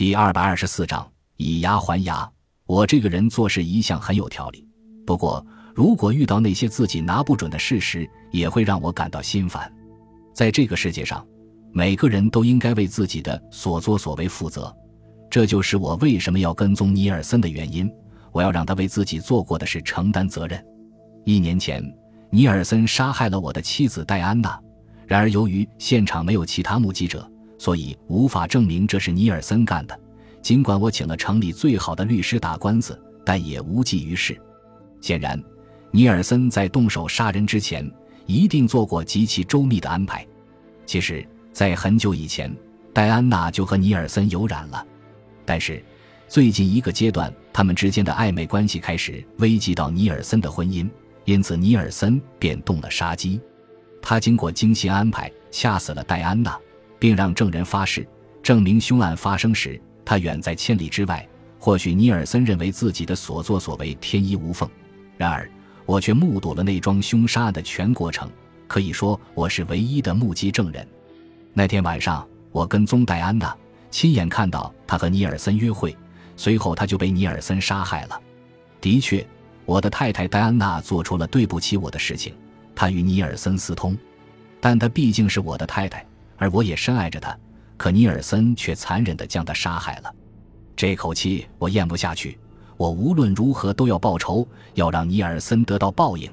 第二百二十四章以牙还牙。我这个人做事一向很有条理，不过如果遇到那些自己拿不准的事实，也会让我感到心烦。在这个世界上，每个人都应该为自己的所作所为负责，这就是我为什么要跟踪尼尔森的原因。我要让他为自己做过的事承担责任。一年前，尼尔森杀害了我的妻子戴安娜，然而由于现场没有其他目击者。所以无法证明这是尼尔森干的。尽管我请了城里最好的律师打官司，但也无济于事。显然，尼尔森在动手杀人之前一定做过极其周密的安排。其实，在很久以前，戴安娜就和尼尔森有染了。但是，最近一个阶段，他们之间的暧昧关系开始危及到尼尔森的婚姻，因此尼尔森便动了杀机。他经过精心安排，掐死了戴安娜。并让证人发誓，证明凶案发生时他远在千里之外。或许尼尔森认为自己的所作所为天衣无缝，然而我却目睹了那桩凶杀案的全过程，可以说我是唯一的目击证人。那天晚上，我跟踪戴安娜，亲眼看到她和尼尔森约会，随后她就被尼尔森杀害了。的确，我的太太戴安娜做出了对不起我的事情，她与尼尔森私通，但她毕竟是我的太太。而我也深爱着他，可尼尔森却残忍地将他杀害了。这口气我咽不下去，我无论如何都要报仇，要让尼尔森得到报应。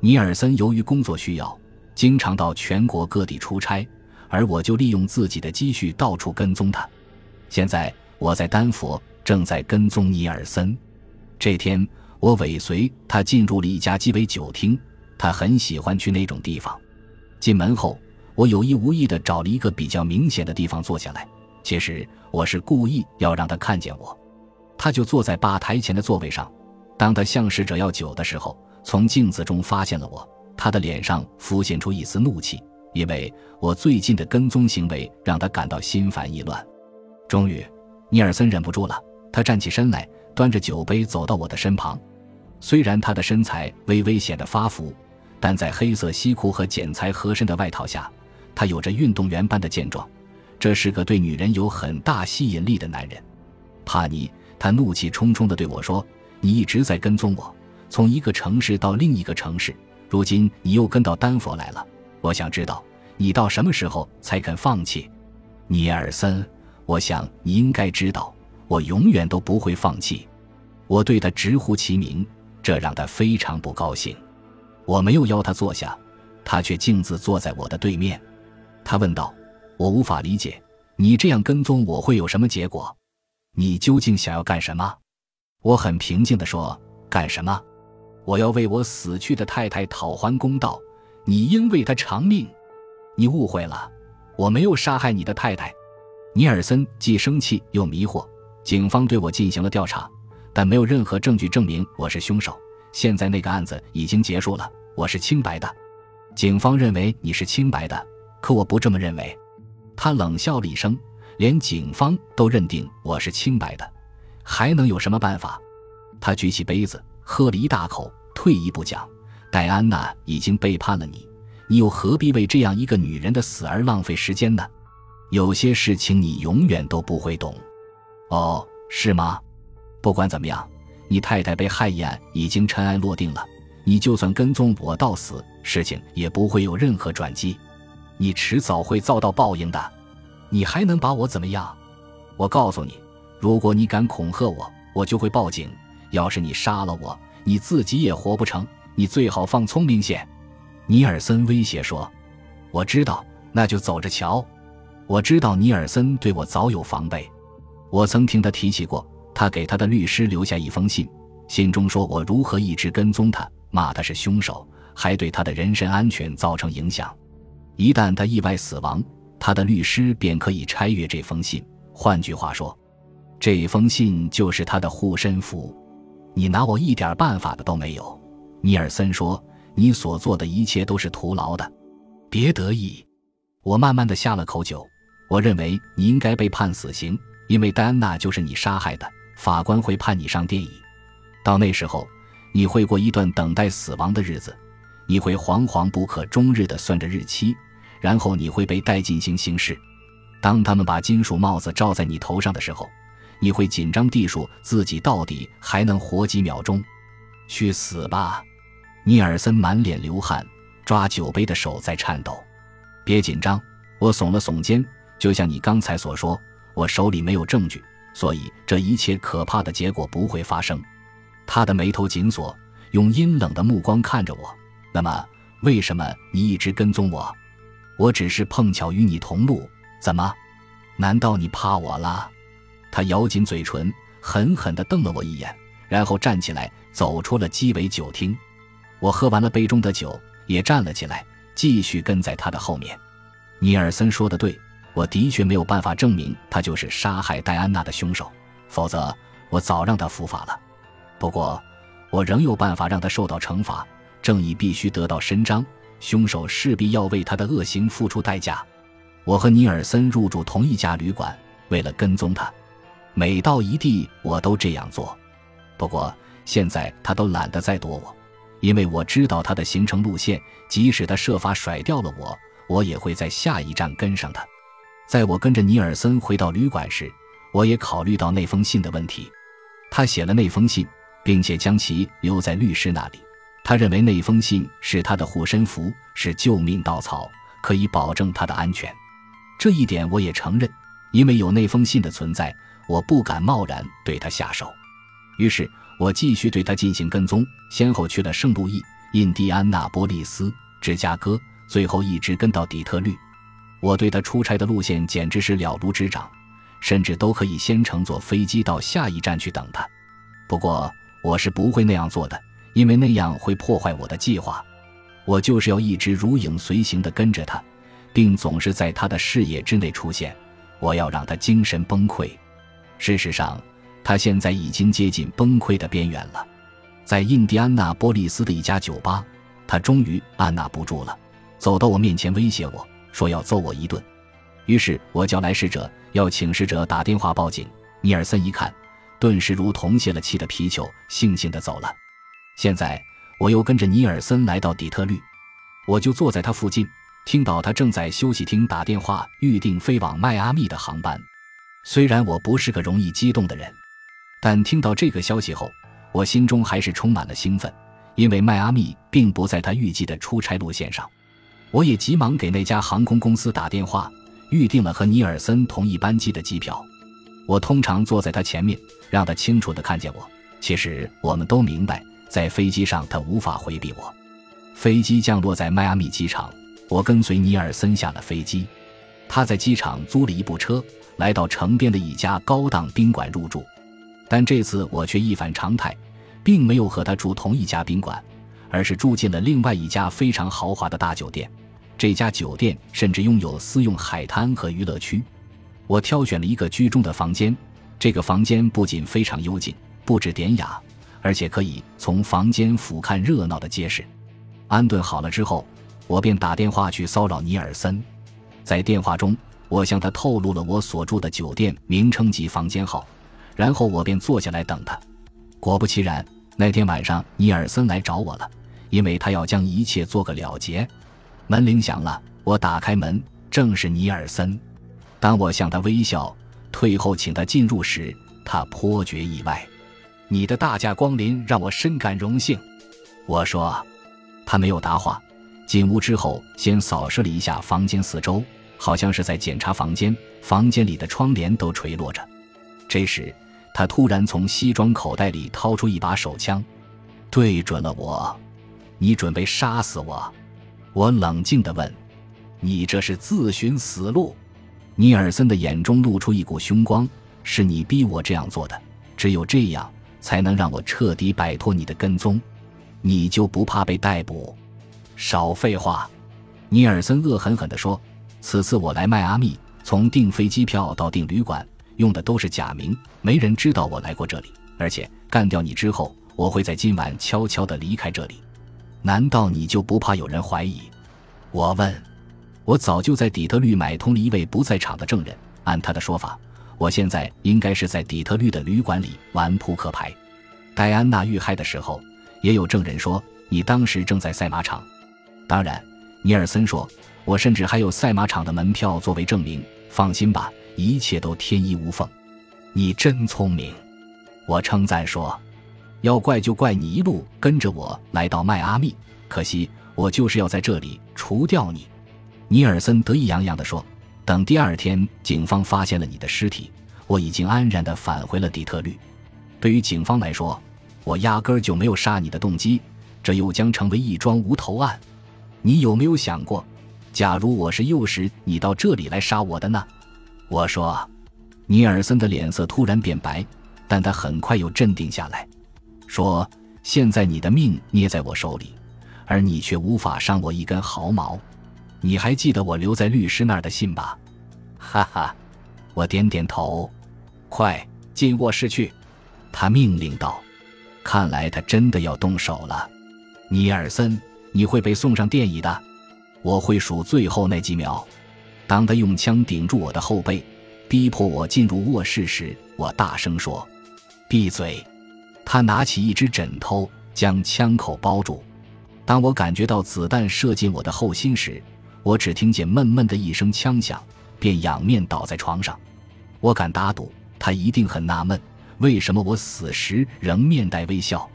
尼尔森由于工作需要，经常到全国各地出差，而我就利用自己的积蓄到处跟踪他。现在我在丹佛，正在跟踪尼尔森。这天，我尾随他进入了一家鸡尾酒厅，他很喜欢去那种地方。进门后。我有意无意地找了一个比较明显的地方坐下来，其实我是故意要让他看见我。他就坐在吧台前的座位上。当他向使者要酒的时候，从镜子中发现了我，他的脸上浮现出一丝怒气，因为我最近的跟踪行为让他感到心烦意乱。终于，尼尔森忍不住了，他站起身来，端着酒杯走到我的身旁。虽然他的身材微微显得发福，但在黑色西裤和剪裁合身的外套下。他有着运动员般的健壮，这是个对女人有很大吸引力的男人。帕尼，他怒气冲冲地对我说：“你一直在跟踪我，从一个城市到另一个城市，如今你又跟到丹佛来了。我想知道你到什么时候才肯放弃，尼尔森？我想你应该知道，我永远都不会放弃。”我对他直呼其名，这让他非常不高兴。我没有邀他坐下，他却径自坐在我的对面。他问道：“我无法理解，你这样跟踪我会有什么结果？你究竟想要干什么？”我很平静地说：“干什么？我要为我死去的太太讨还公道。你应为她偿命。你误会了，我没有杀害你的太太。”尼尔森既生气又迷惑。警方对我进行了调查，但没有任何证据证明我是凶手。现在那个案子已经结束了，我是清白的。警方认为你是清白的。可我不这么认为，他冷笑了一声。连警方都认定我是清白的，还能有什么办法？他举起杯子，喝了一大口。退一步讲，戴安娜已经背叛了你，你又何必为这样一个女人的死而浪费时间呢？有些事情你永远都不会懂。哦，是吗？不管怎么样，你太太被害一案已经尘埃落定了。你就算跟踪我到死，事情也不会有任何转机。你迟早会遭到报应的，你还能把我怎么样？我告诉你，如果你敢恐吓我，我就会报警。要是你杀了我，你自己也活不成。你最好放聪明些。”尼尔森威胁说。“我知道，那就走着瞧。”我知道尼尔森对我早有防备，我曾听他提起过，他给他的律师留下一封信，信中说我如何一直跟踪他，骂他是凶手，还对他的人身安全造成影响。一旦他意外死亡，他的律师便可以拆阅这封信。换句话说，这封信就是他的护身符。你拿我一点办法的都没有。尼尔森说：“你所做的一切都是徒劳的。”别得意。我慢慢的下了口酒。我认为你应该被判死刑，因为戴安娜就是你杀害的。法官会判你上电椅。到那时候，你会过一段等待死亡的日子。你会惶惶不可终日地算着日期，然后你会被带进行刑室。当他们把金属帽子罩在你头上的时候，你会紧张地数自己到底还能活几秒钟。去死吧！尼尔森满脸流汗，抓酒杯的手在颤抖。别紧张，我耸了耸肩。就像你刚才所说，我手里没有证据，所以这一切可怕的结果不会发生。他的眉头紧锁，用阴冷的目光看着我。那么，为什么你一直跟踪我？我只是碰巧与你同路，怎么？难道你怕我了？他咬紧嘴唇，狠狠地瞪了我一眼，然后站起来走出了鸡尾酒厅。我喝完了杯中的酒，也站了起来，继续跟在他的后面。尼尔森说的对，我的确没有办法证明他就是杀害戴安娜的凶手，否则我早让他伏法了。不过，我仍有办法让他受到惩罚，正义必须得到伸张。凶手势必要为他的恶行付出代价。我和尼尔森入住同一家旅馆，为了跟踪他，每到一地我都这样做。不过现在他都懒得再躲我，因为我知道他的行程路线。即使他设法甩掉了我，我也会在下一站跟上他。在我跟着尼尔森回到旅馆时，我也考虑到那封信的问题。他写了那封信，并且将其留在律师那里。他认为那封信是他的护身符，是救命稻草，可以保证他的安全。这一点我也承认，因为有那封信的存在，我不敢贸然对他下手。于是我继续对他进行跟踪，先后去了圣路易、印第安纳波利斯、芝加哥，最后一直跟到底特律。我对他出差的路线简直是了如指掌，甚至都可以先乘坐飞机到下一站去等他。不过我是不会那样做的。因为那样会破坏我的计划，我就是要一直如影随形地跟着他，并总是在他的视野之内出现。我要让他精神崩溃。事实上，他现在已经接近崩溃的边缘了。在印第安纳波利斯的一家酒吧，他终于按捺不住了，走到我面前威胁我说要揍我一顿。于是我叫来使者，要请使者打电话报警。尼尔森一看，顿时如同泄了气的皮球，悻悻地走了。现在我又跟着尼尔森来到底特律，我就坐在他附近，听到他正在休息厅打电话预定飞往迈阿密的航班。虽然我不是个容易激动的人，但听到这个消息后，我心中还是充满了兴奋，因为迈阿密并不在他预计的出差路线上。我也急忙给那家航空公司打电话，预定了和尼尔森同一班机的机票。我通常坐在他前面，让他清楚地看见我。其实我们都明白。在飞机上，他无法回避我。飞机降落在迈阿密机场，我跟随尼尔森下了飞机。他在机场租了一部车，来到城边的一家高档宾馆入住。但这次我却一反常态，并没有和他住同一家宾馆，而是住进了另外一家非常豪华的大酒店。这家酒店甚至拥有私用海滩和娱乐区。我挑选了一个居中的房间，这个房间不仅非常幽静，布置典雅。而且可以从房间俯瞰热闹的街市。安顿好了之后，我便打电话去骚扰尼尔森。在电话中，我向他透露了我所住的酒店名称及房间号，然后我便坐下来等他。果不其然，那天晚上尼尔森来找我了，因为他要将一切做个了结。门铃响了，我打开门，正是尼尔森。当我向他微笑，退后请他进入时，他颇觉意外。你的大驾光临让我深感荣幸，我说。他没有答话。进屋之后，先扫视了一下房间四周，好像是在检查房间。房间里的窗帘都垂落着。这时，他突然从西装口袋里掏出一把手枪，对准了我。你准备杀死我？我冷静地问。你这是自寻死路。尼尔森的眼中露出一股凶光。是你逼我这样做的。只有这样。才能让我彻底摆脱你的跟踪，你就不怕被逮捕？少废话！尼尔森恶狠狠地说：“此次我来迈阿密，从订飞机票到订旅馆，用的都是假名，没人知道我来过这里。而且干掉你之后，我会在今晚悄悄地离开这里。难道你就不怕有人怀疑？”我问。我早就在底特律买通了一位不在场的证人，按他的说法。我现在应该是在底特律的旅馆里玩扑克牌。戴安娜遇害的时候，也有证人说你当时正在赛马场。当然，尼尔森说，我甚至还有赛马场的门票作为证明。放心吧，一切都天衣无缝。你真聪明，我称赞说。要怪就怪你一路跟着我来到迈阿密，可惜我就是要在这里除掉你。尼尔森得意洋洋地说：“等第二天警方发现了你的尸体，我已经安然地返回了底特律。对于警方来说，我压根儿就没有杀你的动机，这又将成为一桩无头案。你有没有想过，假如我是诱使你到这里来杀我的呢？”我说。尼尔森的脸色突然变白，但他很快又镇定下来。说：“现在你的命捏在我手里，而你却无法伤我一根毫毛。你还记得我留在律师那儿的信吧？”哈哈，我点点头。快进卧室去，他命令道。看来他真的要动手了。尼尔森，你会被送上电椅的。我会数最后那几秒。当他用枪顶住我的后背，逼迫我进入卧室时，我大声说：“闭嘴。”他拿起一只枕头，将枪口包住。当我感觉到子弹射进我的后心时，我只听见闷闷的一声枪响，便仰面倒在床上。我敢打赌，他一定很纳闷，为什么我死时仍面带微笑。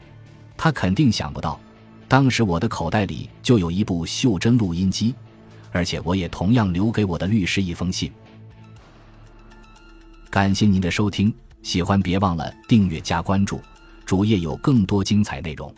他肯定想不到，当时我的口袋里就有一部袖珍录音机，而且我也同样留给我的律师一封信。感谢您的收听，喜欢别忘了订阅加关注。主页有更多精彩内容。